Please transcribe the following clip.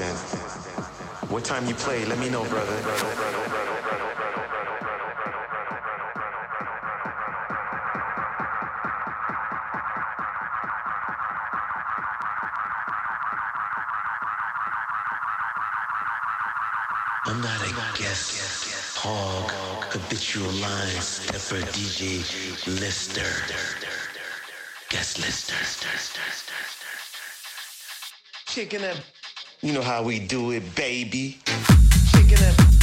assistant. What time you play? Let me know, brother. I'm not a guest hog, habitual line stepper DJ Lister. Guest Lister. Shaking that. You know how we do it, baby. Shaking.